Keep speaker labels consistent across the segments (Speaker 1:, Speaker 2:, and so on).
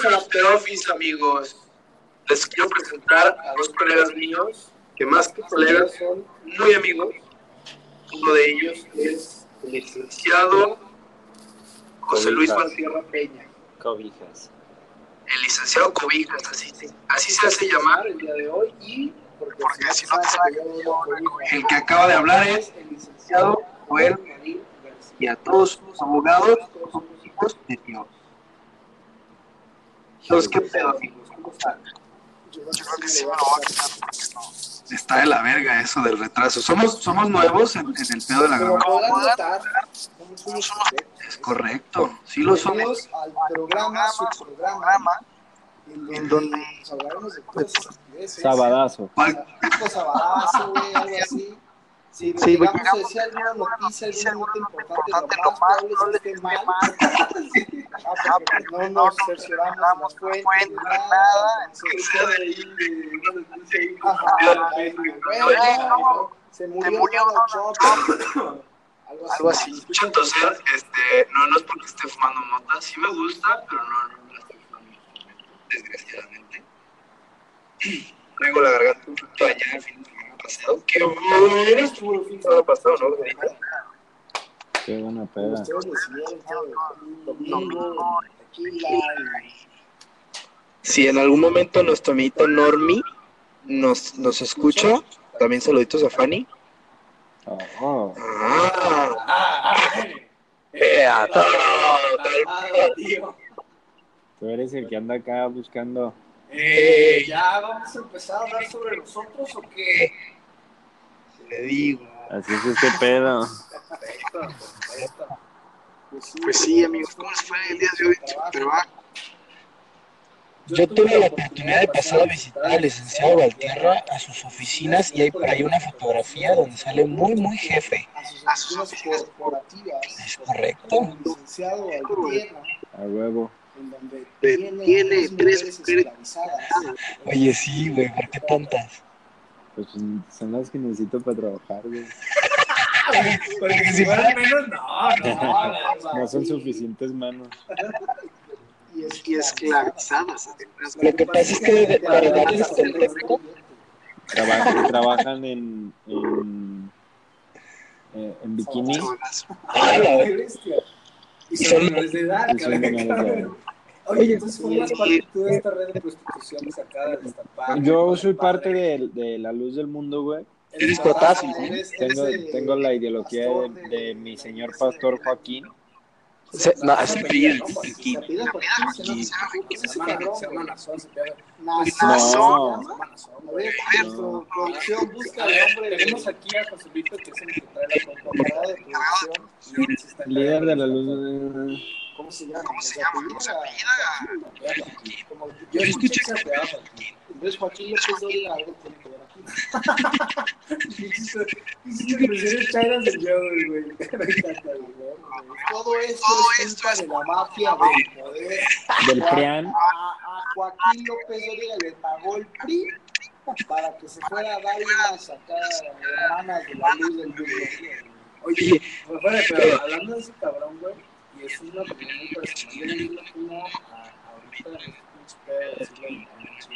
Speaker 1: Bienvenidos a After Office, amigos. Les quiero presentar a dos colegas míos, que más que colegas son muy amigos. Uno de ellos es el licenciado José Luis Valtierra Peña.
Speaker 2: Cobijas.
Speaker 1: El licenciado Cobijas, así, se- así se hace llamar el día de hoy. Y porque, si no te el que acaba de hablar es el licenciado Joel Marín García. Todos somos abogados, todos somos hijos de Dios. Entonces, ¿qué pedo, amigos? ¿Cómo están?
Speaker 3: Yo creo que sí me lo voy a quitar porque no.
Speaker 1: Está de la verga eso del retraso. Somos, somos nuevos en, en el pedo de la grabación. Es correcto. Sí lo somos.
Speaker 3: Bienvenidos al programa, su programa, en donde nos hablaremos de cosas estupideces.
Speaker 2: Sabadazo.
Speaker 3: Sabadazo, güey, algo así. Si
Speaker 4: Sí,
Speaker 3: llegamos a decir alguna noticia, alguna nota importante, lo más probable es que esté mal. Ah, porque no nos cercioramos de nada. entonces, Ajá, bueno, se murió Trump.
Speaker 4: Algo así.
Speaker 1: Escucho toser, este, no, no es porque esté fumando mota. Sí me gusta, pero no, no la estoy fumando en este momento, desgraciadamente. Traigo la garganta un poquito allá el fin de semana pasado. Qué bueno estuvo el fin de semana pasado, ¿no?
Speaker 2: Qué buena peda.
Speaker 4: Si en algún momento nuestro amiguito Normi nos, nos escucha, también saluditos a Fanny.
Speaker 2: Oh, oh.
Speaker 4: Ah, a todo, tal-
Speaker 3: tío.
Speaker 2: Tú eres el que anda acá buscando.
Speaker 3: Eh, ya vamos a empezar a hablar sobre nosotros o qué?
Speaker 4: le digo.
Speaker 2: Así es este pedo.
Speaker 3: Perfecto, perfecto.
Speaker 4: Pues sí, amigos, ¿cómo les fue el día de hoy en su trabajo? Yo tuve la oportunidad de pasar a visitar al licenciado Valtierra a sus oficinas y hay por ahí una fotografía donde sale muy, muy jefe.
Speaker 3: A sus oficinas corporativas.
Speaker 4: Es correcto.
Speaker 3: Licenciado Valtierra,
Speaker 2: A huevo.
Speaker 3: en donde
Speaker 4: Tiene
Speaker 3: tiene
Speaker 4: tres mujeres.
Speaker 3: mujeres esclavizadas.
Speaker 4: Oye, sí, güey, ¿por qué tantas?
Speaker 2: Pues son las que necesito para trabajar, güey.
Speaker 3: Porque si fueran menos, no, no.
Speaker 2: No son suficientes manos.
Speaker 3: Y
Speaker 4: Y esclavizadas. Lo que pasa es que para darles contexto,
Speaker 2: Trabajan, trabajan en, en, eh, en bikini
Speaker 4: Ah, la
Speaker 3: Qué bestia. Y
Speaker 4: Y
Speaker 3: son
Speaker 4: son-
Speaker 3: menores de edad,
Speaker 2: y son menores de edad.
Speaker 3: Oye, entonces formas parte tú de esta red de prostitución sacada de esta parte.
Speaker 2: Yo soy parte de, de la luz del mundo, güey. Tengo, la ideología de, de mi señor pastor Joaquín.
Speaker 4: Se- no.
Speaker 2: Líder de la luz.
Speaker 3: ¿Cómo se llama?
Speaker 4: ¿Cómo se llama? ¿Cómo se apellida?
Speaker 3: Como- Yo escuché que se Joaquín. Entonces Joaquín López Dóriga algo tiene que ver aquí. Todo esto es culpa de la mafia del poder.
Speaker 2: Del PRIAN.
Speaker 3: A, a Joaquín López Dóriga le pagó el PRI para que se fuera a dar una sacada hermanas de la luz del mundo.
Speaker 5: Oye, pero hablando de ese cabrón, güey, y es una opinión muy personal, yo le digo como a ahorita en este de siglo XXI,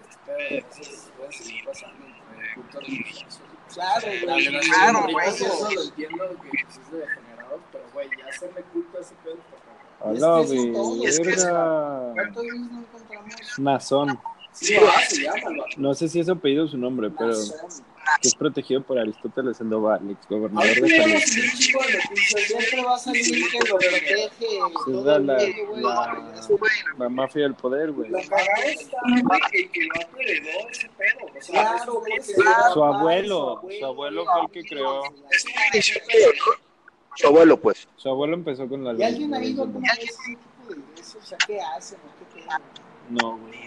Speaker 5: este pedo de veces puede seguir pasando entre cultos religiosos.
Speaker 3: Claro, güey.
Speaker 5: Claro, güey.
Speaker 3: güey.
Speaker 5: Eso lo entiendo que pues, es de degenerados, pero güey, ya hacerle culto a ese pedo está cabrón.
Speaker 2: Hola,
Speaker 3: Es que eso es
Speaker 4: que es-.
Speaker 3: ¿Cuántos no encontramos?
Speaker 2: Masón.
Speaker 3: Sí, ah, se llama.
Speaker 2: No sé si es apellido su nombre, pero
Speaker 3: Nazón.
Speaker 2: Que es protegido por Aristóteles Sandoval, ex gobernador de
Speaker 3: ya
Speaker 2: Perú.
Speaker 3: vamos a tener un chingo de noticias. Siempre va a salir que lo protege
Speaker 2: Es
Speaker 3: todo
Speaker 2: la, la, la, la mafia del poder, güey.
Speaker 5: Lo cagado está, güey, que que el vato heredó ese pedo. O sea,
Speaker 3: Claro,
Speaker 5: eso
Speaker 3: güey.
Speaker 5: es-
Speaker 3: que
Speaker 2: Su abuelo, su abuelo fue el que creó.
Speaker 4: Su abuelo, pues.
Speaker 2: Su abuelo empezó con la
Speaker 3: ¿Y alguien ha ido alguna vez a ese tipo de iglesias? O sea, ¿qué hacen? qué tienen?
Speaker 2: No, güey.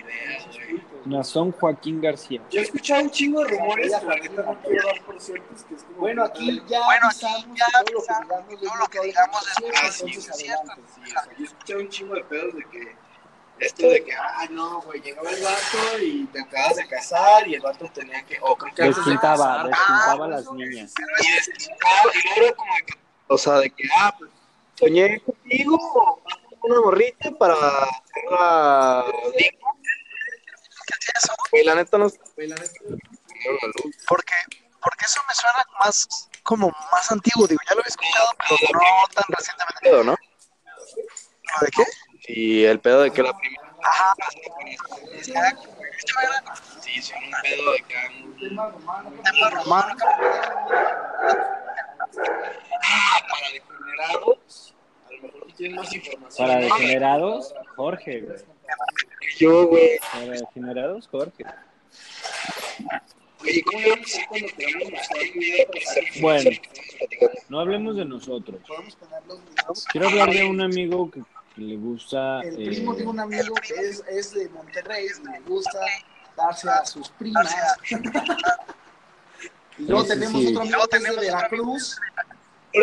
Speaker 2: Nazón Joaquín García.
Speaker 5: Yo he escuchado un chingo de rumores, que la neta no quiero dar por ciertos, que es como...
Speaker 3: Bueno, aquí ya
Speaker 4: Bueno, aquí
Speaker 3: avisamos
Speaker 4: ya
Speaker 3: que todo lo que
Speaker 4: avisamos
Speaker 3: digamos
Speaker 4: que todo lo que digamos es cierto,
Speaker 3: entonces
Speaker 4: es cierto.
Speaker 3: adelante.
Speaker 5: Sí, o sea, yo he escuchado un chingo de pedos de que esto de que, ah, no, güey, llegaba el vato y te acabas de casar y el vato tenía que, o creo que antes de
Speaker 2: Despintaba, despintaba a
Speaker 4: Ah,
Speaker 2: las niñas.
Speaker 4: Y despintaba, y luego como de que, o sea, de que, ah, pues, soñé contigo, una morrita para hacerla digna. Güey, la neta no.
Speaker 1: Porque, porque eso me suena más como más antiguo, digo, ya lo he escuchado, pero no tan recientemente.
Speaker 4: pedo, ¿no?
Speaker 1: ¿Lo de qué?
Speaker 4: Y el pedo de que la primera.
Speaker 1: Ajá.
Speaker 4: Sí, sí, un pedo de que.
Speaker 3: Tema romano.
Speaker 1: Tema romano.
Speaker 5: Para degenerados,
Speaker 2: Para degenerados, Jorge, güey.
Speaker 4: Yo, güey.
Speaker 2: Para degenerados, Jorge.
Speaker 4: Oye, ¿cómo le vamos a hacer
Speaker 5: cuando te vamos a mostrar el video para saber
Speaker 2: Bueno, no hablemos de nosotros.
Speaker 3: Podemos poner los videos.
Speaker 2: Quiero hablar de un amigo que, que le gusta.
Speaker 3: El
Speaker 2: eh,
Speaker 3: primo de un amigo que es, es de Monterrey y le gusta darse a sus primas. y luego tenemos
Speaker 2: sí.
Speaker 3: otro amigo que es de Veracruz.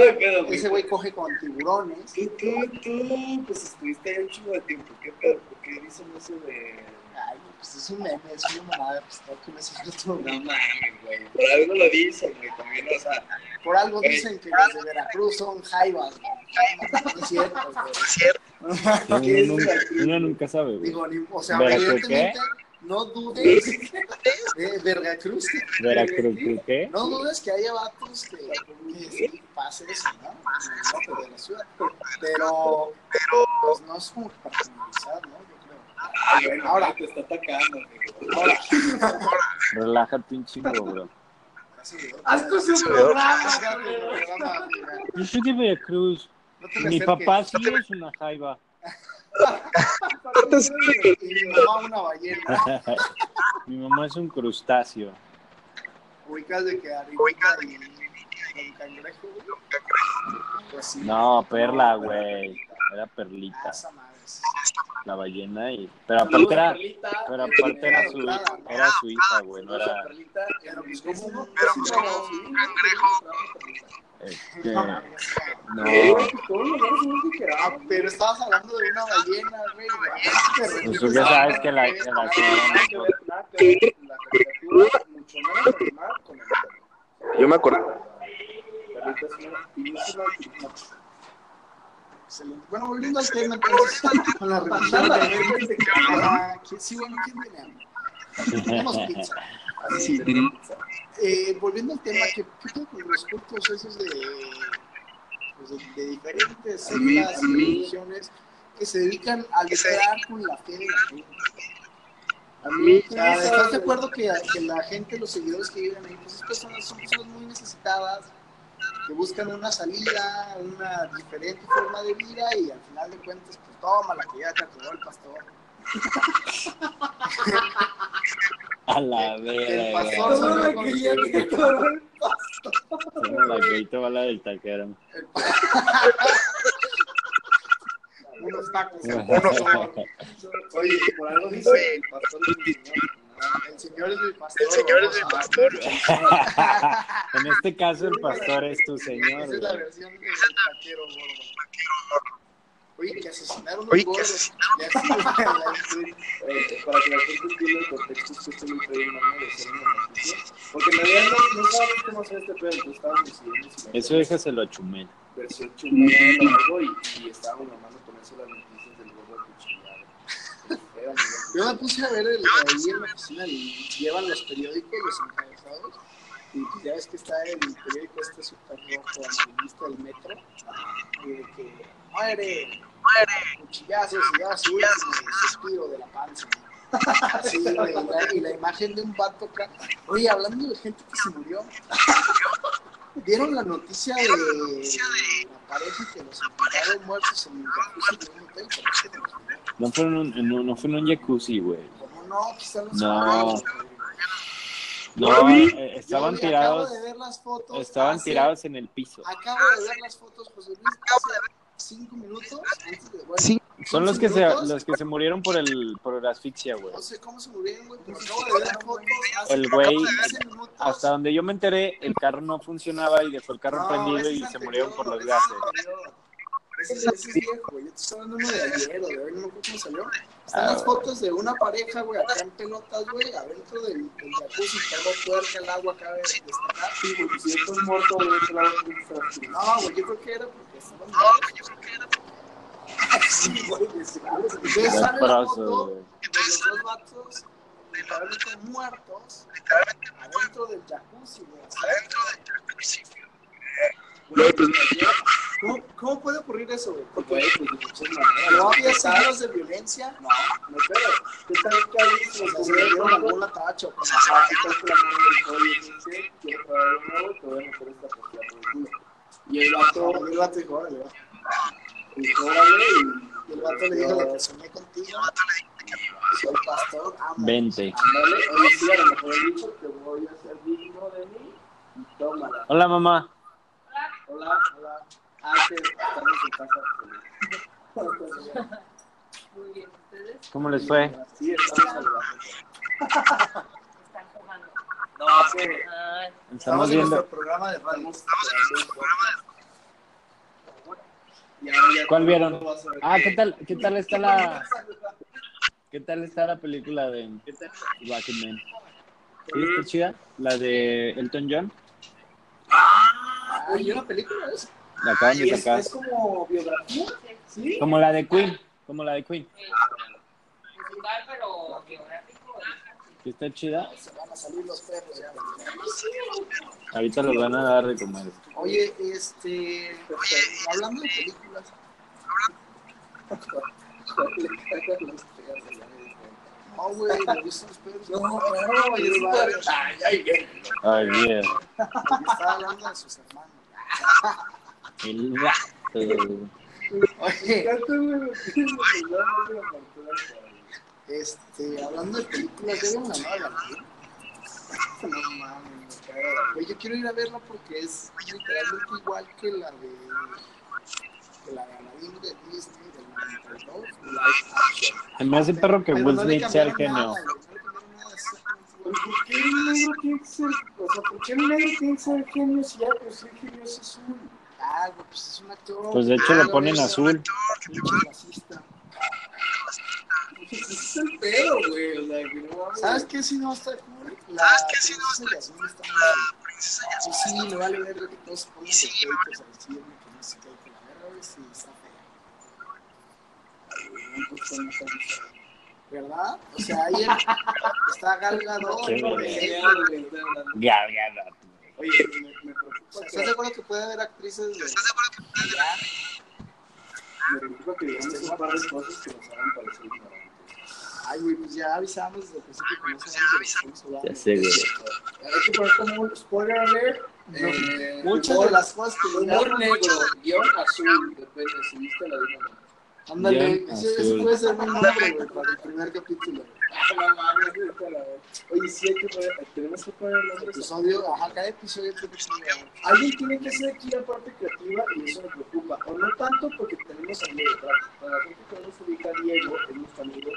Speaker 5: De pedo, güey.
Speaker 3: Ese güey coge con tiburones.
Speaker 5: Tú, tú, tú, pues estuviste ahí un chingo de tiempo. ¿Qué pedo? ¿Por qué dicen eso de.?
Speaker 3: Ay, pues es un meme, es una mamada. Pues tengo que me seguir otro
Speaker 5: No mames, güey. Por algo lo dicen, güey. También, o sea.
Speaker 3: Por algo dicen que los de Veracruz son jaivas. güey. No es cierto, güey.
Speaker 2: que uno, nunca, uno nunca sabe, güey.
Speaker 3: Digo, ni- o sea,
Speaker 2: ¿Veracruz
Speaker 3: evidentemente, no dudes de Veracruz.
Speaker 2: Veracruz, ¿qué?
Speaker 3: No dudes que haya vatos que, que sí pase eso, ¿no? No, pero de la ciudad. Pero, pues no es como que para generalizar, ¿no? Yo creo.
Speaker 5: Ay, güey,
Speaker 3: Ahora.
Speaker 5: te está atacando, güey.
Speaker 3: Ahora,
Speaker 2: Relájate un chingo, bro.
Speaker 3: haz tu programa.
Speaker 2: Yo soy de Veracruz.
Speaker 3: No te me
Speaker 2: Mi papá sí es una jaiba.
Speaker 3: Mi mamá una ballena.
Speaker 2: Mi mamá es un crustáceo.
Speaker 3: Ubicas de que arriba y un cangrejo. Pues sí.
Speaker 2: No, perla, güey. Era perlita. La ballena y. Pero aparte era. Pero aparte era su, era su hija, güey. No era.
Speaker 3: Pues.
Speaker 1: Pero pues como un cangrejo.
Speaker 2: Este, no.
Speaker 3: Ah, pero estabas hablando de una ballena, güey.
Speaker 2: Pues tú ya sabes que la, que la
Speaker 4: Yo me acuerdo.
Speaker 3: Bueno, volviendo al tema, entonces, con la de ¿quién- Sí, bueno, ¿quién? Tenemos pizza.
Speaker 1: Sí,
Speaker 3: Eh, volviendo al tema, ¿qué qué pedo con los cultos esos de, pues, de, de diferentes
Speaker 1: A
Speaker 3: sectas
Speaker 1: a
Speaker 3: y religiones que se dedican a
Speaker 1: que
Speaker 3: lucrar con la fe de la gente?
Speaker 1: A mí,
Speaker 3: O sea, ¿Estás de acuerdo que, que la gente, los seguidores que viven ahí, pues esas personas son personas muy necesitadas, que buscan una salida, una diferente forma de vida y al final de cuentas, pues toma la que ya te acabó el pastor.
Speaker 2: A la
Speaker 3: El pastor
Speaker 2: la que va la del taquero.
Speaker 3: unos tacos.
Speaker 5: Oye, por algo dice el pastor es mi señor.
Speaker 3: El señor es mi pastor.
Speaker 1: El señor es mi pastor.
Speaker 2: En este caso, el pastor es tu señor.
Speaker 3: Esa es la
Speaker 2: güey.
Speaker 3: versión del taquero gordo. Oye, que asesinaron un
Speaker 1: Oye, que
Speaker 3: gordo.
Speaker 5: Eh, para que la gente entienda el contexto, es que esto me trae una de hacer una noticia. Porque en realidad no, no sabemos cómo hacer este pedo, entonces estábamos decidiendo si
Speaker 2: Eso déjaselo a Chumel.
Speaker 5: versión chumel o algo y, y estábamos mamando con eso las noticias del gordo cuchillado.
Speaker 3: Yo me puse a ver el, ahí en la oficina y llevan los periódicos, los encabezados. Y ya ves que está el periódico este super rojo amarillista del metro. Y de que muere, muere, cuchillazos y da su último suspiro de la panza. Así, güey, y la, y la imagen de un vato acá. Oye, hablando de gente que se murió. ¿Vieron la noticia de la pareja que los encontraron muertos en el jacuzzi de un hotel?
Speaker 2: No fue en un, no, no fue en un jacuzzi, güey.
Speaker 3: ¿Cómo no? Quizá los
Speaker 2: No. No, eh, estaban tirados.
Speaker 3: Acabo de ver las fotos.
Speaker 2: Estaban
Speaker 3: hace-
Speaker 2: tirados en el piso.
Speaker 3: Acabo de ver las fotos, José Luis, hace cinco minutos. Antes de, bueno,
Speaker 1: Sí.
Speaker 2: Son los que se, los que se murieron por el por la asfixia, güey.
Speaker 3: No sé cómo se murieron, güey, pero acabo de ver las fotos. hace
Speaker 2: El güey,
Speaker 3: 15 minutos.
Speaker 2: Hasta donde yo me enteré, el carro no funcionaba y dejó el carro
Speaker 3: No,
Speaker 2: prendido y se murieron por los gases.
Speaker 3: Ese, ese es viejo, güey. Yo te estoy hablando de ayer o de hoy, no me acuerdo cómo salió. Están
Speaker 2: Ah,
Speaker 3: las
Speaker 2: güey.
Speaker 3: fotos de una pareja, güey, acá en pelotas, güey, adentro del, del jacuzzi, todo puerca, el agua acaba de destacar.
Speaker 5: Sí, porque si esto es muerto, güey, que está así.
Speaker 3: No, güey, yo creo que era porque estaban. No, güey, yo creo que era. Sí, güey. Entonces sale la foto de los dos vatos literalmente muertos adentro del jacuzzi, güey.
Speaker 1: Adentro del jacuzzi.
Speaker 3: Güey, pues, ¿Cómo, ¿Cómo puede ocurrir eso, güey? Porque
Speaker 5: Güey, pues de muchas maneras.
Speaker 3: no había signos de violencia.
Speaker 5: No, no creo. ¿Qué tal por el culo? Y el vato
Speaker 3: Y el vato dijo, órale, va.
Speaker 5: órale,
Speaker 3: Y el vato le dijo, contigo. Soy pastor, amo.
Speaker 2: 20.
Speaker 5: y ándale, oye, sí, a lo mejor he dicho que voy a ser digno de mí, y tómala.
Speaker 2: Hola, mamá.
Speaker 5: Hola, hola. Que estamos en casa.
Speaker 6: Muy bien, ¿ustedes
Speaker 2: ¿Cómo les fue?
Speaker 5: Sí, estamos saludando.
Speaker 6: están jugando?
Speaker 5: No,
Speaker 2: Estamos
Speaker 3: Estamos en
Speaker 2: viendo.
Speaker 3: nuestro programa de radio.
Speaker 5: estamos en nuestro programa. Ya
Speaker 2: ¿Cuál vieron? Ah, ¿qué tal, qué tal está la, qué tal está la película de Rocketman? ¿Sí está chida? La de Elton John.
Speaker 3: Ah, una película es.
Speaker 2: La acaban
Speaker 5: Y
Speaker 2: de
Speaker 5: es,
Speaker 2: sacar.
Speaker 5: es como biografía, ¿sí?
Speaker 2: Como la de Queen. Como la de Queen.
Speaker 6: musical, pero geográfico.
Speaker 2: ¿Sí está chida?
Speaker 3: Se van a salir los perros ya.
Speaker 2: Ahorita los van a dar de comer.
Speaker 3: Oye, este. hablando de películas. No, güey, me gustan los perros. No, no, padre. Ay, ay, ay.
Speaker 2: Ay, bien.
Speaker 3: Estaba hablando de sus hermanos.
Speaker 2: El gato.
Speaker 3: Oye, este, hablando de películas, ¿ya vieron la nueva? No mames, me cago en la- Güey, yo quiero ir a verla porque es literalmente igual que la de. que la de Aladdin de Disney del 92, live action.
Speaker 2: Se me hace perro que Will Smith sea el genio.
Speaker 5: ¿Por qué el negro tiene que ser, o sea, por qué el negro tiene que ser genio si ya por ser genio es azul?
Speaker 3: Ah, güey, pues es un actor.
Speaker 2: Pues de hecho
Speaker 3: Ah,
Speaker 2: lo
Speaker 3: la
Speaker 2: ponen azul.
Speaker 3: Racista.
Speaker 5: Es el pedo, güey, o sea, que no mames.
Speaker 3: ¿Sabes qué si no está cool? La princesa está Sí, sí, vale ver que todos se a decirme que no sé qué, que la verga, güey, sí, está fea. Ay, güey, no, no está muy fea. ¿Verdad? O sea, ayer está Gal Gadot,
Speaker 2: Sí,
Speaker 3: güey.
Speaker 5: Oye, me, me preocupa que,
Speaker 3: ¿Estás de acuerdo que puede haber actrices de...
Speaker 5: me preocupa que digamos un par de cosas que nos hagan parecer ignorantes.
Speaker 3: Ay, güey, pues ya avisamos desde el principio que no sabemos de que.
Speaker 2: Ya sé, güey.
Speaker 5: Hay que poner como un spoiler alert. Eh,
Speaker 3: Muchas de las cosas que
Speaker 5: Humor negro, guion azul, depende si viste la de una.
Speaker 3: Ándale,
Speaker 2: Bien
Speaker 3: ese, ese
Speaker 2: azul.
Speaker 3: puede ser mi nombre, güey, para el primer capítulo.
Speaker 5: Oye, sí hay que poner, tenemos que poner el.
Speaker 3: Episodio, ajá, cada episodio tiene que ser...
Speaker 5: Alguien tiene que ser aquí la parte creativa y eso me preocupa. O no tanto porque tenemos a Diego, para, la gente que no nos ubica a Diego, es nuestro amigo,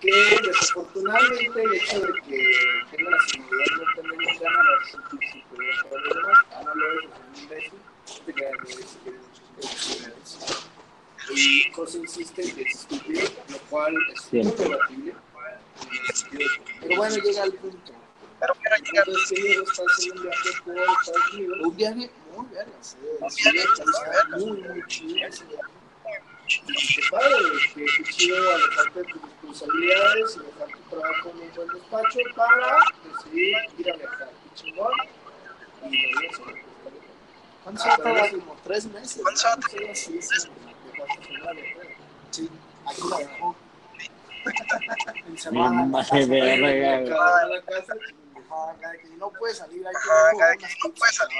Speaker 5: que desafortunadamente el hecho de que tenga la seguridad no tenemos ganas de sentir superior a los demás, Ana lo es, es un imbécil, te quedas de decir que muchas cosas y José insiste en que es estúpido, lo cual es muy
Speaker 2: Siempre.
Speaker 3: Pero bueno, llega al punto.
Speaker 5: Entonces, que Diego está haciendo un viaje
Speaker 3: muy verga, está muy, muy chido
Speaker 5: qué padre, qué chido alejarte de tus responsabilidades y dejar tu trabajo en un buen despacho para decidir ir a viajar. Chingón. Y hacer.
Speaker 3: ¿Cuánto se va a tardar? Como tres meses.
Speaker 1: ¿Cuánto
Speaker 3: ¿no? Sí, sí. Sí, aquí la dejó. En
Speaker 2: Mi
Speaker 3: semana.
Speaker 2: madre verga.
Speaker 5: Cada
Speaker 3: que no puede salir, hay que
Speaker 1: cada quien no puede salir.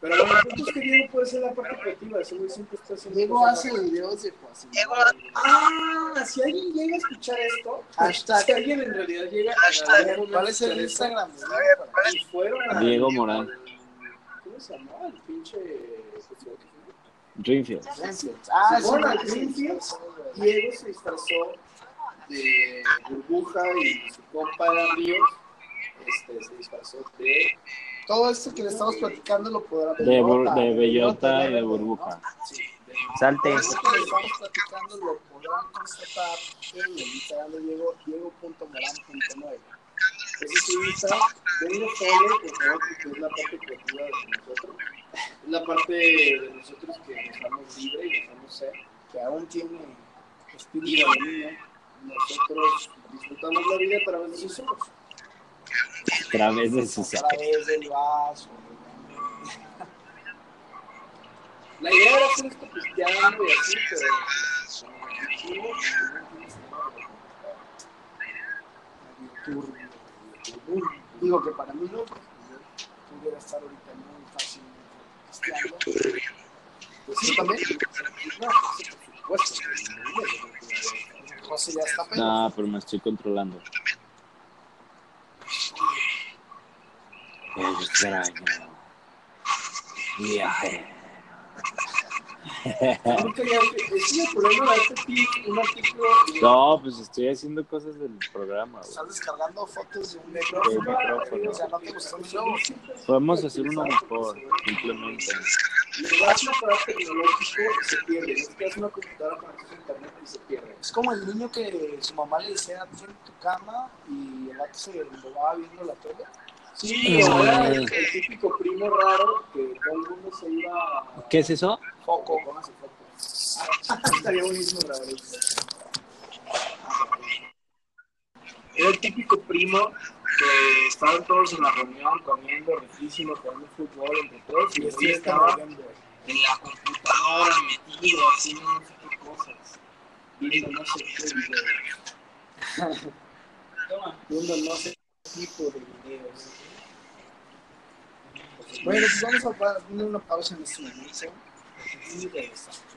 Speaker 5: Pero bueno, el punto es que Diego puede ser la parte creativa, ese güey siempre está haciendo.
Speaker 3: Diego hace videos de Joaquín.
Speaker 1: Diego
Speaker 5: Ah, si alguien llega a escuchar esto,
Speaker 3: Hashtag.
Speaker 5: si alguien en realidad llega a algún momento
Speaker 3: ¿Cuál es el Instagram?
Speaker 5: y fueron a-
Speaker 2: Diego Morán.
Speaker 5: ¿Cómo se llamaba el pinche
Speaker 2: Dreamfield.
Speaker 3: Ah,
Speaker 5: Se fueron a
Speaker 3: sí,
Speaker 5: Greenfield, Diego se disfrazó de burbuja y su compa era Ríos este, se disfrazó de
Speaker 3: Todo esto que le estamos platicando lo podrán ver.
Speaker 2: De, bur- de bellota y de burbuja. Salte.
Speaker 3: Esto que le estamos platicando lo podrán constatar en el Instagram de Diego, diego.morán.9.
Speaker 5: ese es su Insta, denle follow por favor porque es la parte creativa de nosotros la parte de nosotros que dejamos libre y dejamos ser, que aún tiene espíritu de niño. Nosotros disfrutamos la vida a través de sus ojos,
Speaker 2: A través de sus
Speaker 5: a través del vaso. La idea era hacer esto cristiano y así, pero turbio. Digo que para mí no, pudiera estar ahorita muy fácilmente No,
Speaker 2: pero me estoy controlando.
Speaker 5: No el y
Speaker 2: No, pues estoy haciendo cosas del programa.
Speaker 5: Estás descargando fotos de un micrófono. O sea, no te gustó el show.
Speaker 2: Podemos hacer uno mejor, simplemente.
Speaker 5: Un aparato tecnológico se pierde. Es que es una computadora con internet y se pierde. Es como el niño que su mamá le decía, "Tú en tu cama y el vato se embobaba viendo la tele. Sí, era el, el típico primo raro que todo el mundo se iba a
Speaker 2: ¿Qué es eso?
Speaker 5: foco, póngase foco. Estaría buenísimo grabar eso. Era el típico primo que estaban todos en la reunión comiendo riquísimo, jugando fútbol entre todos y este estaba en la computadora metido haciendo no sé qué cosas, viendo no sé qué videos. viendo no sé qué tipo de videos. Bueno, pues vamos a poner una pausa en este momento. Muy interesante.